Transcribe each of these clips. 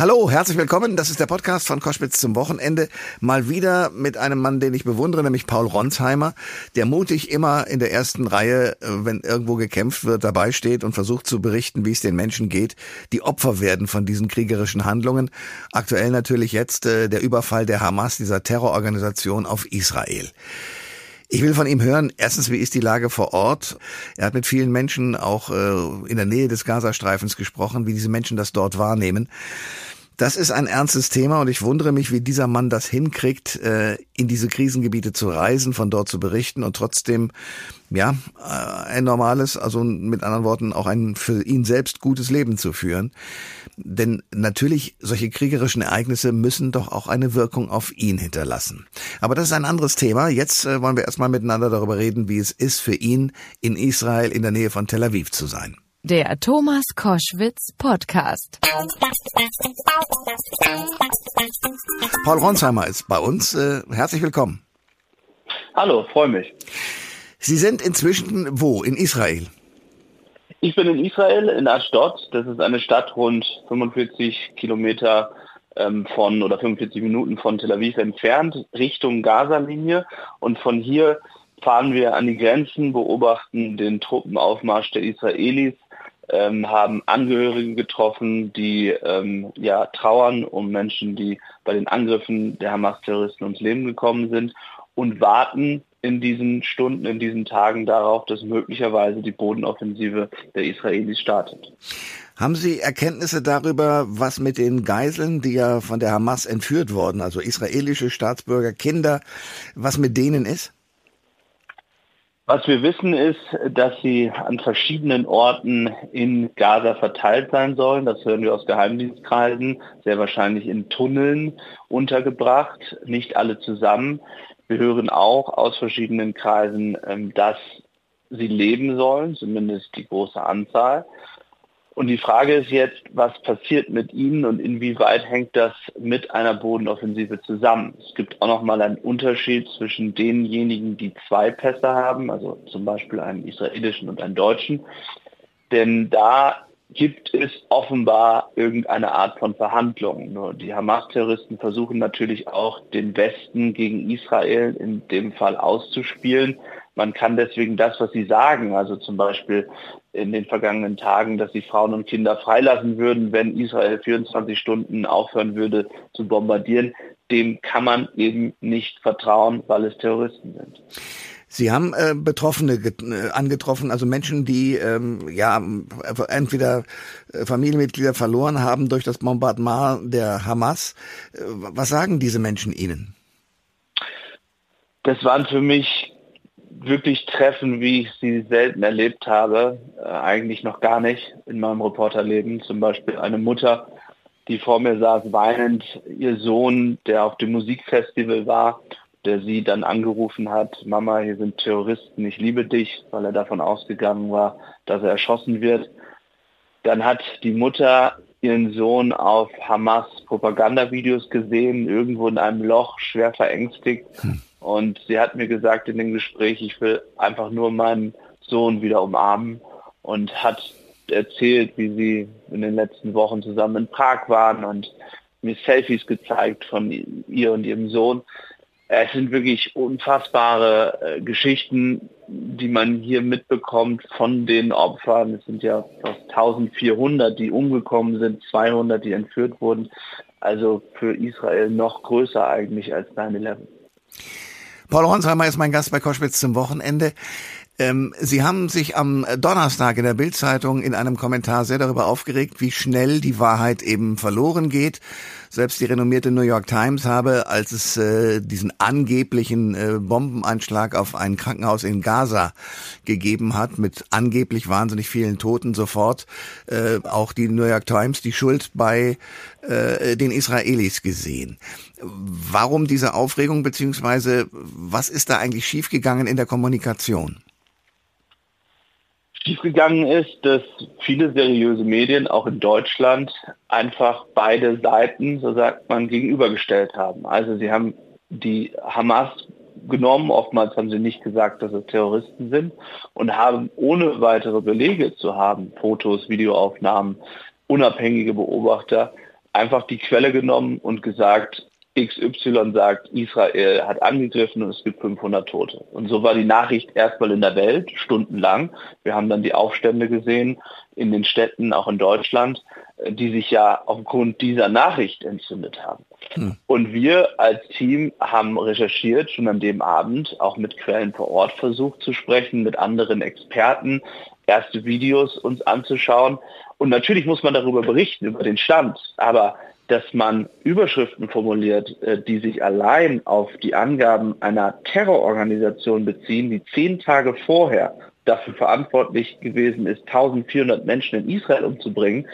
Hallo, herzlich willkommen. Das ist der Podcast von Koschwitz zum Wochenende. Mal wieder mit einem Mann, den ich bewundere, nämlich Paul Ronsheimer, der mutig immer in der ersten Reihe, äh, wenn irgendwo gekämpft wird, dabei steht und versucht zu berichten, wie es den Menschen geht, die Opfer werden von diesen kriegerischen Handlungen. Aktuell natürlich jetzt äh, der Überfall der Hamas, dieser Terrororganisation auf Israel. Ich will von ihm hören, erstens, wie ist die Lage vor Ort? Er hat mit vielen Menschen auch äh, in der Nähe des Gazastreifens gesprochen, wie diese Menschen das dort wahrnehmen. Das ist ein ernstes Thema und ich wundere mich, wie dieser Mann das hinkriegt, äh, in diese Krisengebiete zu reisen, von dort zu berichten und trotzdem, ja, äh, ein normales, also mit anderen Worten auch ein für ihn selbst gutes Leben zu führen. Denn natürlich, solche kriegerischen Ereignisse müssen doch auch eine Wirkung auf ihn hinterlassen. Aber das ist ein anderes Thema. Jetzt äh, wollen wir erstmal miteinander darüber reden, wie es ist für ihn in Israel in der Nähe von Tel Aviv zu sein. Der Thomas Koschwitz Podcast. Paul Ronsheimer ist bei uns. Äh, herzlich willkommen. Hallo, freue mich. Sie sind inzwischen wo? In Israel? Ich bin in Israel, in Ashdod. Das ist eine Stadt rund 45 Kilometer ähm, von oder 45 Minuten von Tel Aviv entfernt, Richtung Gaza-Linie. Und von hier fahren wir an die Grenzen, beobachten den Truppenaufmarsch der Israelis ähm, haben Angehörige getroffen, die ähm, ja trauern um Menschen, die bei den Angriffen der Hamas-Terroristen ums Leben gekommen sind und warten in diesen Stunden, in diesen Tagen darauf, dass möglicherweise die Bodenoffensive der Israelis startet. Haben Sie Erkenntnisse darüber, was mit den Geiseln, die ja von der Hamas entführt wurden, also israelische Staatsbürger, Kinder, was mit denen ist? Was wir wissen ist, dass sie an verschiedenen Orten in Gaza verteilt sein sollen. Das hören wir aus Geheimdienstkreisen, sehr wahrscheinlich in Tunneln untergebracht, nicht alle zusammen. Wir hören auch aus verschiedenen Kreisen, ähm, dass sie leben sollen, zumindest die große Anzahl. Und die Frage ist jetzt, was passiert mit ihnen und inwieweit hängt das mit einer Bodenoffensive zusammen? Es gibt auch nochmal einen Unterschied zwischen denjenigen, die zwei Pässe haben, also zum Beispiel einen israelischen und einen deutschen. Denn da gibt es offenbar irgendeine Art von Verhandlungen. Nur die Hamas-Terroristen versuchen natürlich auch den Westen gegen Israel in dem Fall auszuspielen. Man kann deswegen das, was sie sagen, also zum Beispiel in den vergangenen Tagen, dass sie Frauen und Kinder freilassen würden, wenn Israel 24 Stunden aufhören würde zu bombardieren, dem kann man eben nicht vertrauen, weil es Terroristen sind. Sie haben äh, Betroffene äh, angetroffen, also Menschen, die ähm, ja entweder äh, Familienmitglieder verloren haben durch das Bombardement der Hamas. Äh, was sagen diese Menschen Ihnen? Das waren für mich wirklich Treffen, wie ich sie selten erlebt habe, äh, eigentlich noch gar nicht in meinem Reporterleben. Zum Beispiel eine Mutter, die vor mir saß, weinend, ihr Sohn, der auf dem Musikfestival war, der sie dann angerufen hat, Mama, hier sind Terroristen, ich liebe dich, weil er davon ausgegangen war, dass er erschossen wird. Dann hat die Mutter ihren Sohn auf Hamas Propagandavideos gesehen, irgendwo in einem Loch, schwer verängstigt. Hm. Und sie hat mir gesagt in dem Gespräch, ich will einfach nur meinen Sohn wieder umarmen und hat erzählt, wie sie in den letzten Wochen zusammen in Prag waren und mir Selfies gezeigt von ihr und ihrem Sohn. Es sind wirklich unfassbare äh, Geschichten, die man hier mitbekommt von den Opfern. Es sind ja fast 1400, die umgekommen sind, 200, die entführt wurden. Also für Israel noch größer eigentlich als 9-11. Paul Ronsheimer ist mein Gast bei Koschwitz zum Wochenende. Ähm, Sie haben sich am Donnerstag in der Bildzeitung in einem Kommentar sehr darüber aufgeregt, wie schnell die Wahrheit eben verloren geht. Selbst die renommierte New York Times habe, als es äh, diesen angeblichen äh, Bombenanschlag auf ein Krankenhaus in Gaza gegeben hat, mit angeblich wahnsinnig vielen Toten, sofort äh, auch die New York Times die Schuld bei äh, den Israelis gesehen. Warum diese Aufregung, beziehungsweise was ist da eigentlich schiefgegangen in der Kommunikation? Schiefgegangen ist, dass viele seriöse Medien, auch in Deutschland, einfach beide Seiten, so sagt man, gegenübergestellt haben. Also sie haben die Hamas genommen, oftmals haben sie nicht gesagt, dass es Terroristen sind und haben ohne weitere Belege zu haben, Fotos, Videoaufnahmen, unabhängige Beobachter, einfach die Quelle genommen und gesagt, XY sagt, Israel hat angegriffen und es gibt 500 Tote. Und so war die Nachricht erstmal in der Welt, stundenlang. Wir haben dann die Aufstände gesehen in den Städten, auch in Deutschland, die sich ja aufgrund dieser Nachricht entzündet haben. Hm. Und wir als Team haben recherchiert, schon an dem Abend, auch mit Quellen vor Ort versucht zu sprechen, mit anderen Experten, erste Videos uns anzuschauen. Und natürlich muss man darüber berichten, über den Stand. Aber dass man Überschriften formuliert, äh, die sich allein auf die Angaben einer Terrororganisation beziehen, die zehn Tage vorher dafür verantwortlich gewesen ist, 1400 Menschen in Israel umzubringen,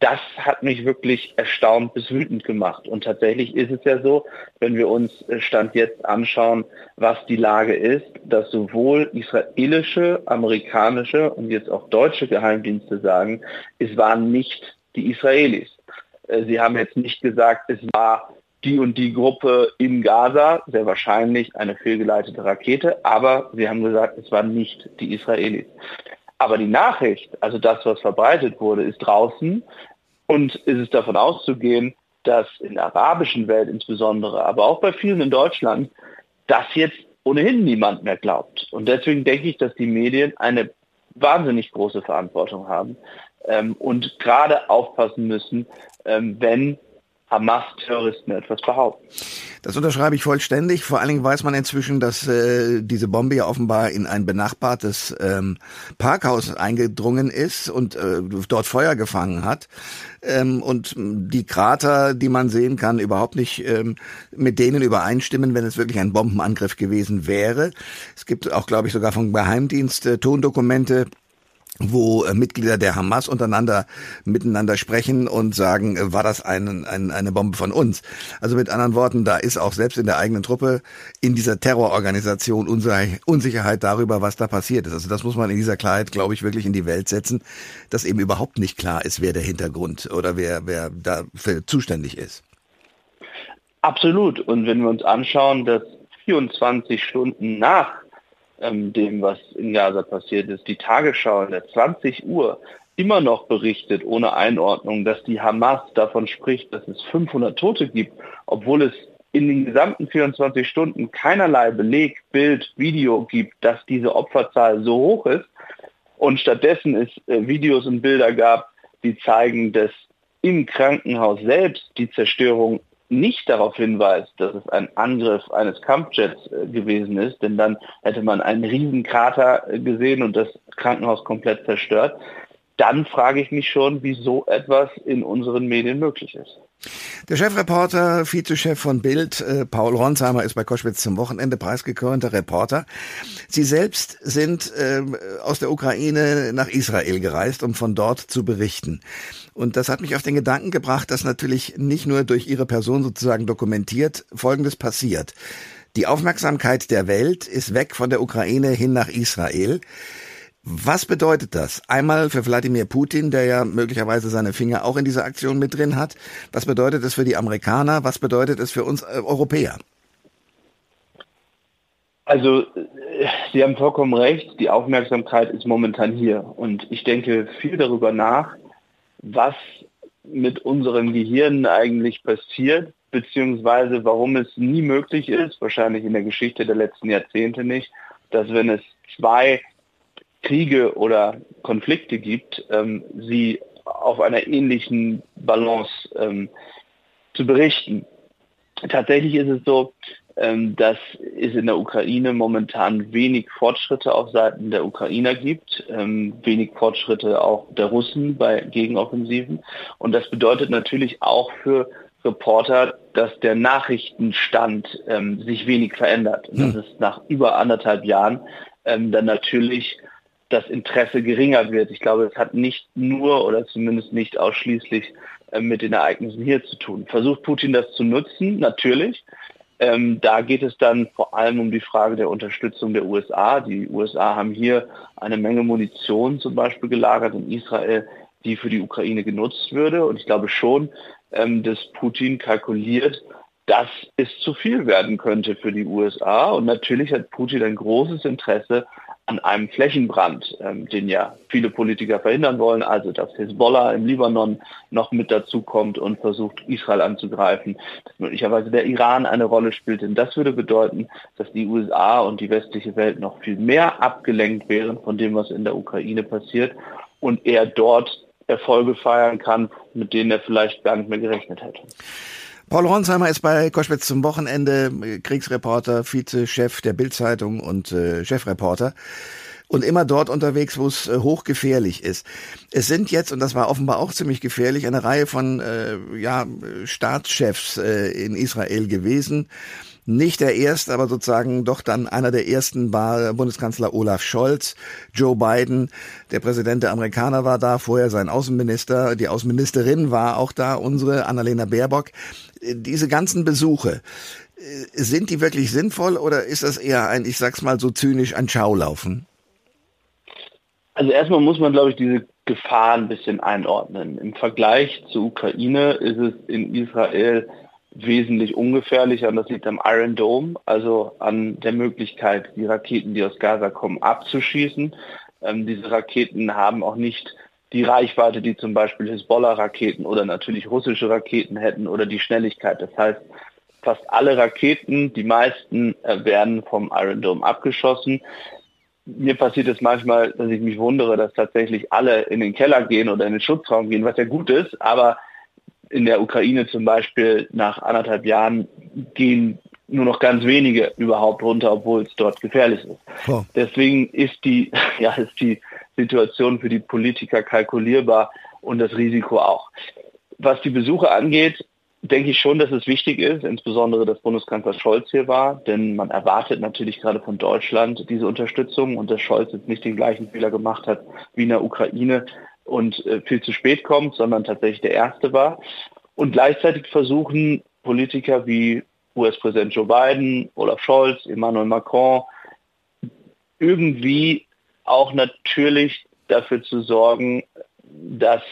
das hat mich wirklich erstaunt bis wütend gemacht. Und tatsächlich ist es ja so, wenn wir uns äh, Stand jetzt anschauen, was die Lage ist, dass sowohl israelische, amerikanische und jetzt auch deutsche Geheimdienste sagen, es waren nicht die Israelis. Äh, Sie haben jetzt nicht gesagt, es war die und die Gruppe in Gaza, sehr wahrscheinlich eine fehlgeleitete Rakete, aber Sie haben gesagt, es waren nicht die Israelis. Aber die Nachricht, also das, was verbreitet wurde, ist draußen und ist es davon auszugehen, dass in der arabischen Welt insbesondere, aber auch bei vielen in Deutschland, das jetzt ohnehin niemand mehr glaubt. Und deswegen denke ich, dass die Medien eine wahnsinnig große Verantwortung haben ähm, und gerade aufpassen müssen, ähm, wenn Hamas-Terroristen etwas behaupten. Das unterschreibe ich vollständig. Vor allen Dingen weiß man inzwischen, dass äh, diese Bombe ja offenbar in ein benachbartes ähm, Parkhaus eingedrungen ist und äh, dort Feuer gefangen hat. Ähm, und die Krater, die man sehen kann, überhaupt nicht ähm, mit denen übereinstimmen, wenn es wirklich ein Bombenangriff gewesen wäre. Es gibt auch, glaube ich, sogar vom Geheimdienst äh, Tondokumente, wo äh, Mitglieder der Hamas untereinander miteinander sprechen und sagen, äh, war das ein, ein, eine Bombe von uns? Also mit anderen Worten, da ist auch selbst in der eigenen Truppe in dieser Terrororganisation Unsicherheit darüber, was da passiert ist. Also das muss man in dieser Klarheit, glaube ich, wirklich in die Welt setzen, dass eben überhaupt nicht klar ist, wer der Hintergrund oder wer, wer dafür zuständig ist. Absolut. Und wenn wir uns anschauen, dass 24 Stunden nach ähm, dem, was in Gaza passiert ist. Die Tagesschau in der 20 Uhr immer noch berichtet, ohne Einordnung, dass die Hamas davon spricht, dass es 500 Tote gibt, obwohl es in den gesamten 24 Stunden keinerlei Beleg, Bild, Video gibt, dass diese Opferzahl so hoch ist. Und stattdessen es äh, Videos und Bilder gab, die zeigen, dass im Krankenhaus selbst die Zerstörung nicht darauf hinweist, dass es ein Angriff eines Kampfjets äh, gewesen ist, denn dann hätte man einen riesen Krater äh, gesehen und das Krankenhaus komplett zerstört, dann frage ich mich schon, wie so etwas in unseren Medien möglich ist. Der Chefreporter, Vizechef von Bild, äh, Paul Ronsheimer, ist bei Koschwitz zum Wochenende preisgekrönter Reporter. Sie selbst sind äh, aus der Ukraine nach Israel gereist, um von dort zu berichten. Und das hat mich auf den Gedanken gebracht, dass natürlich nicht nur durch Ihre Person sozusagen dokumentiert Folgendes passiert. Die Aufmerksamkeit der Welt ist weg von der Ukraine hin nach Israel. Was bedeutet das? Einmal für Wladimir Putin, der ja möglicherweise seine Finger auch in dieser Aktion mit drin hat. Was bedeutet es für die Amerikaner? Was bedeutet es für uns äh, Europäer? Also, äh, Sie haben vollkommen recht. Die Aufmerksamkeit ist momentan hier. Und ich denke viel darüber nach, was mit unseren Gehirnen eigentlich passiert, beziehungsweise warum es nie möglich ist, wahrscheinlich in der Geschichte der letzten Jahrzehnte nicht, dass wenn es zwei Kriege oder Konflikte gibt, ähm, sie auf einer ähnlichen Balance ähm, zu berichten. Tatsächlich ist es so, ähm, dass es in der Ukraine momentan wenig Fortschritte auf Seiten der Ukrainer gibt, ähm, wenig Fortschritte auch der Russen bei Gegenoffensiven. Und das bedeutet natürlich auch für Reporter, dass der Nachrichtenstand ähm, sich wenig verändert. Und hm. dass es nach über anderthalb Jahren ähm, dann natürlich das Interesse geringer wird. Ich glaube, es hat nicht nur oder zumindest nicht ausschließlich äh, mit den Ereignissen hier zu tun. Versucht Putin das zu nutzen? Natürlich. Ähm, da geht es dann vor allem um die Frage der Unterstützung der USA. Die USA haben hier eine Menge Munition zum Beispiel gelagert in Israel, die für die Ukraine genutzt würde. Und ich glaube schon, ähm, dass Putin kalkuliert, dass es zu viel werden könnte für die USA. Und natürlich hat Putin ein großes Interesse an einem Flächenbrand, ähm, den ja viele Politiker verhindern wollen, also dass Hezbollah im Libanon noch mit dazu kommt und versucht, Israel anzugreifen, dass möglicherweise der Iran eine Rolle spielt. Denn das würde bedeuten, dass die USA und die westliche Welt noch viel mehr abgelenkt wären von dem, was in der Ukraine passiert und er dort Erfolge feiern kann, mit denen er vielleicht gar nicht mehr gerechnet hätte. Paul Ronsheimer ist bei Koschwitz zum Wochenende Kriegsreporter, Vizechef der Bildzeitung und äh, Chefreporter und immer dort unterwegs, wo es äh, hochgefährlich ist. Es sind jetzt, und das war offenbar auch ziemlich gefährlich, eine Reihe von äh, ja, Staatschefs äh, in Israel gewesen. Nicht der erste, aber sozusagen doch dann einer der ersten war Bundeskanzler Olaf Scholz, Joe Biden, der Präsident der Amerikaner war da, vorher sein Außenminister, die Außenministerin war auch da, unsere Annalena Baerbock. Diese ganzen Besuche, sind die wirklich sinnvoll oder ist das eher ein, ich sag's mal so zynisch, ein Schaulaufen? Also erstmal muss man, glaube ich, diese Gefahr ein bisschen einordnen. Im Vergleich zur Ukraine ist es in Israel wesentlich ungefährlicher und das liegt am Iron Dome, also an der Möglichkeit, die Raketen, die aus Gaza kommen, abzuschießen. Ähm, diese Raketen haben auch nicht die Reichweite, die zum Beispiel Hezbollah-Raketen oder natürlich russische Raketen hätten oder die Schnelligkeit. Das heißt, fast alle Raketen, die meisten äh, werden vom Iron Dome abgeschossen. Mir passiert es manchmal, dass ich mich wundere, dass tatsächlich alle in den Keller gehen oder in den Schutzraum gehen, was ja gut ist, aber in der Ukraine zum Beispiel nach anderthalb Jahren gehen nur noch ganz wenige überhaupt runter, obwohl es dort gefährlich ist. Oh. Deswegen ist die, ja, ist die Situation für die Politiker kalkulierbar und das Risiko auch. Was die Besuche angeht, denke ich schon, dass es wichtig ist, insbesondere dass Bundeskanzler Scholz hier war, denn man erwartet natürlich gerade von Deutschland diese Unterstützung und dass Scholz jetzt nicht den gleichen Fehler gemacht hat wie in der Ukraine, und äh, viel zu spät kommt, sondern tatsächlich der Erste war. Und gleichzeitig versuchen Politiker wie US-Präsident Joe Biden, Olaf Scholz, Emmanuel Macron irgendwie auch natürlich dafür zu sorgen, dass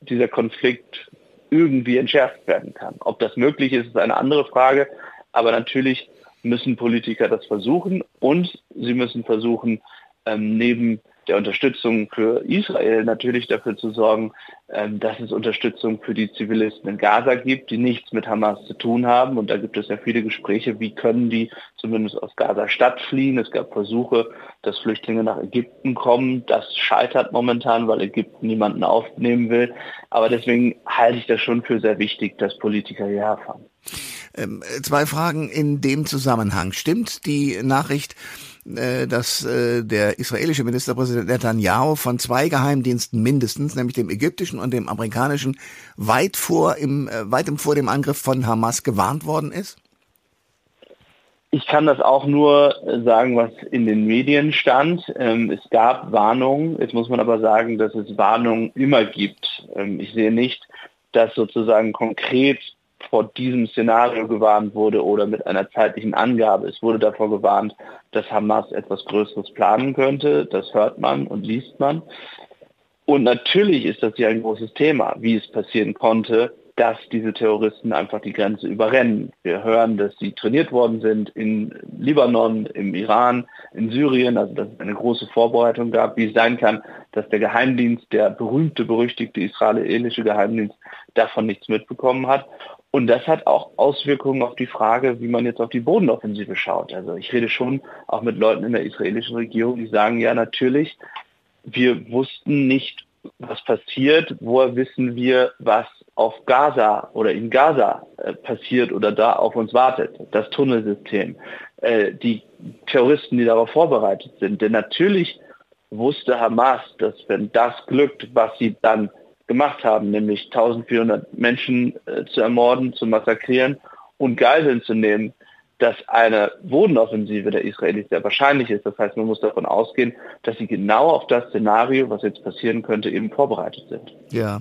dieser Konflikt irgendwie entschärft werden kann. Ob das möglich ist, ist eine andere Frage. Aber natürlich müssen Politiker das versuchen und sie müssen versuchen, ähm, neben der Unterstützung für Israel natürlich dafür zu sorgen, ähm, dass es Unterstützung für die Zivilisten in Gaza gibt, die nichts mit Hamas zu tun haben. Und da gibt es ja viele Gespräche, wie können die zumindest aus Gaza Stadt fliehen. Es gab Versuche, dass Flüchtlinge nach Ägypten kommen. Das scheitert momentan, weil Ägypten niemanden aufnehmen will. Aber deswegen halte ich das schon für sehr wichtig, dass Politiker hierher fahren. Ähm, zwei Fragen in dem Zusammenhang. Stimmt die Nachricht, dass äh, der israelische Ministerpräsident Netanyahu von zwei Geheimdiensten mindestens, nämlich dem ägyptischen und dem amerikanischen, weit vor im äh, weit vor dem Angriff von Hamas gewarnt worden ist? Ich kann das auch nur sagen, was in den Medien stand. Ähm, es gab Warnungen. Jetzt muss man aber sagen, dass es Warnungen immer gibt. Ähm, ich sehe nicht, dass sozusagen konkret vor diesem Szenario gewarnt wurde oder mit einer zeitlichen Angabe. Es wurde davor gewarnt, dass Hamas etwas Größeres planen könnte. Das hört man und liest man. Und natürlich ist das ja ein großes Thema, wie es passieren konnte, dass diese Terroristen einfach die Grenze überrennen. Wir hören, dass sie trainiert worden sind in Libanon, im Iran, in Syrien, also dass es eine große Vorbereitung gab, wie es sein kann, dass der Geheimdienst, der berühmte, berüchtigte israelische Geheimdienst, davon nichts mitbekommen hat. Und das hat auch Auswirkungen auf die Frage, wie man jetzt auf die Bodenoffensive schaut. Also ich rede schon auch mit Leuten in der israelischen Regierung, die sagen, ja natürlich, wir wussten nicht, was passiert, woher wissen wir, was auf Gaza oder in Gaza äh, passiert oder da auf uns wartet, das Tunnelsystem, äh, die Terroristen, die darauf vorbereitet sind. Denn natürlich wusste Hamas, dass wenn das glückt, was sie dann gemacht haben, nämlich 1400 Menschen äh, zu ermorden, zu massakrieren und Geiseln zu nehmen, dass eine Bodenoffensive der Israelis sehr wahrscheinlich ist. Das heißt, man muss davon ausgehen, dass sie genau auf das Szenario, was jetzt passieren könnte, eben vorbereitet sind. Ja.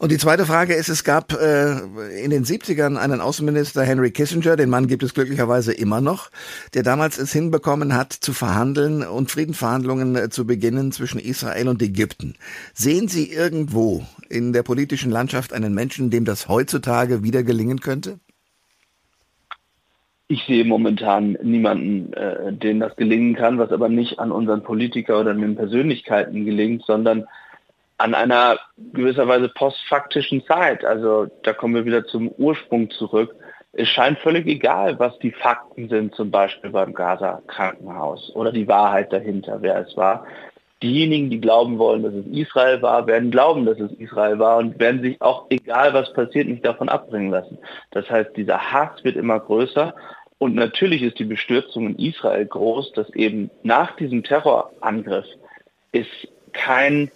Und die zweite Frage ist, es gab äh, in den 70ern einen Außenminister, Henry Kissinger, den Mann gibt es glücklicherweise immer noch, der damals es hinbekommen hat, zu verhandeln und Friedensverhandlungen äh, zu beginnen zwischen Israel und Ägypten. Sehen Sie irgendwo in der politischen Landschaft einen Menschen, dem das heutzutage wieder gelingen könnte? Ich sehe momentan niemanden, äh, dem das gelingen kann, was aber nicht an unseren Politiker oder an den Persönlichkeiten gelingt, sondern an einer gewisserweise postfaktischen Zeit. Also da kommen wir wieder zum Ursprung zurück. Es scheint völlig egal, was die Fakten sind, zum Beispiel beim Gaza-Krankenhaus oder die Wahrheit dahinter, wer es war. Diejenigen, die glauben wollen, dass es Israel war, werden glauben, dass es Israel war und werden sich auch, egal was passiert, nicht davon abbringen lassen. Das heißt, dieser Hass wird immer größer und natürlich ist die Bestürzung in Israel groß, dass eben nach diesem Terrorangriff es kein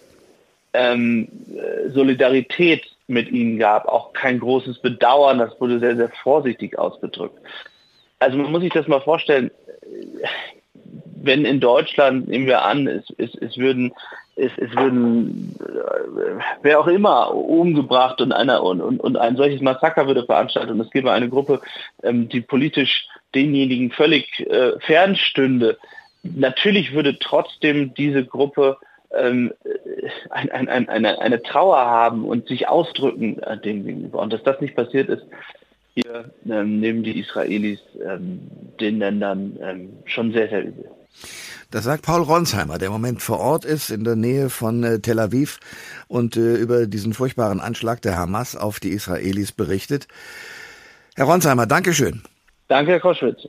ähm, Solidarität mit ihnen gab, auch kein großes Bedauern, das wurde sehr, sehr vorsichtig ausgedrückt. Also man muss sich das mal vorstellen, wenn in Deutschland, nehmen wir an, es, es, es würden es, es würden äh, wer auch immer umgebracht und einer und, und, und ein solches Massaker würde veranstaltet und es gäbe eine Gruppe, ähm, die politisch denjenigen völlig äh, fernstünde. Natürlich würde trotzdem diese Gruppe ähm, ein, ein, ein, eine, eine Trauer haben und sich ausdrücken äh, dem gegenüber. Und dass das nicht passiert ist, hier ähm, nehmen die Israelis ähm, den Ländern ähm, schon sehr, sehr übel. Das sagt Paul Ronsheimer, der im Moment vor Ort ist, in der Nähe von äh, Tel Aviv und äh, über diesen furchtbaren Anschlag der Hamas auf die Israelis berichtet. Herr Ronsheimer, Dankeschön. Danke, Herr Koschwitz.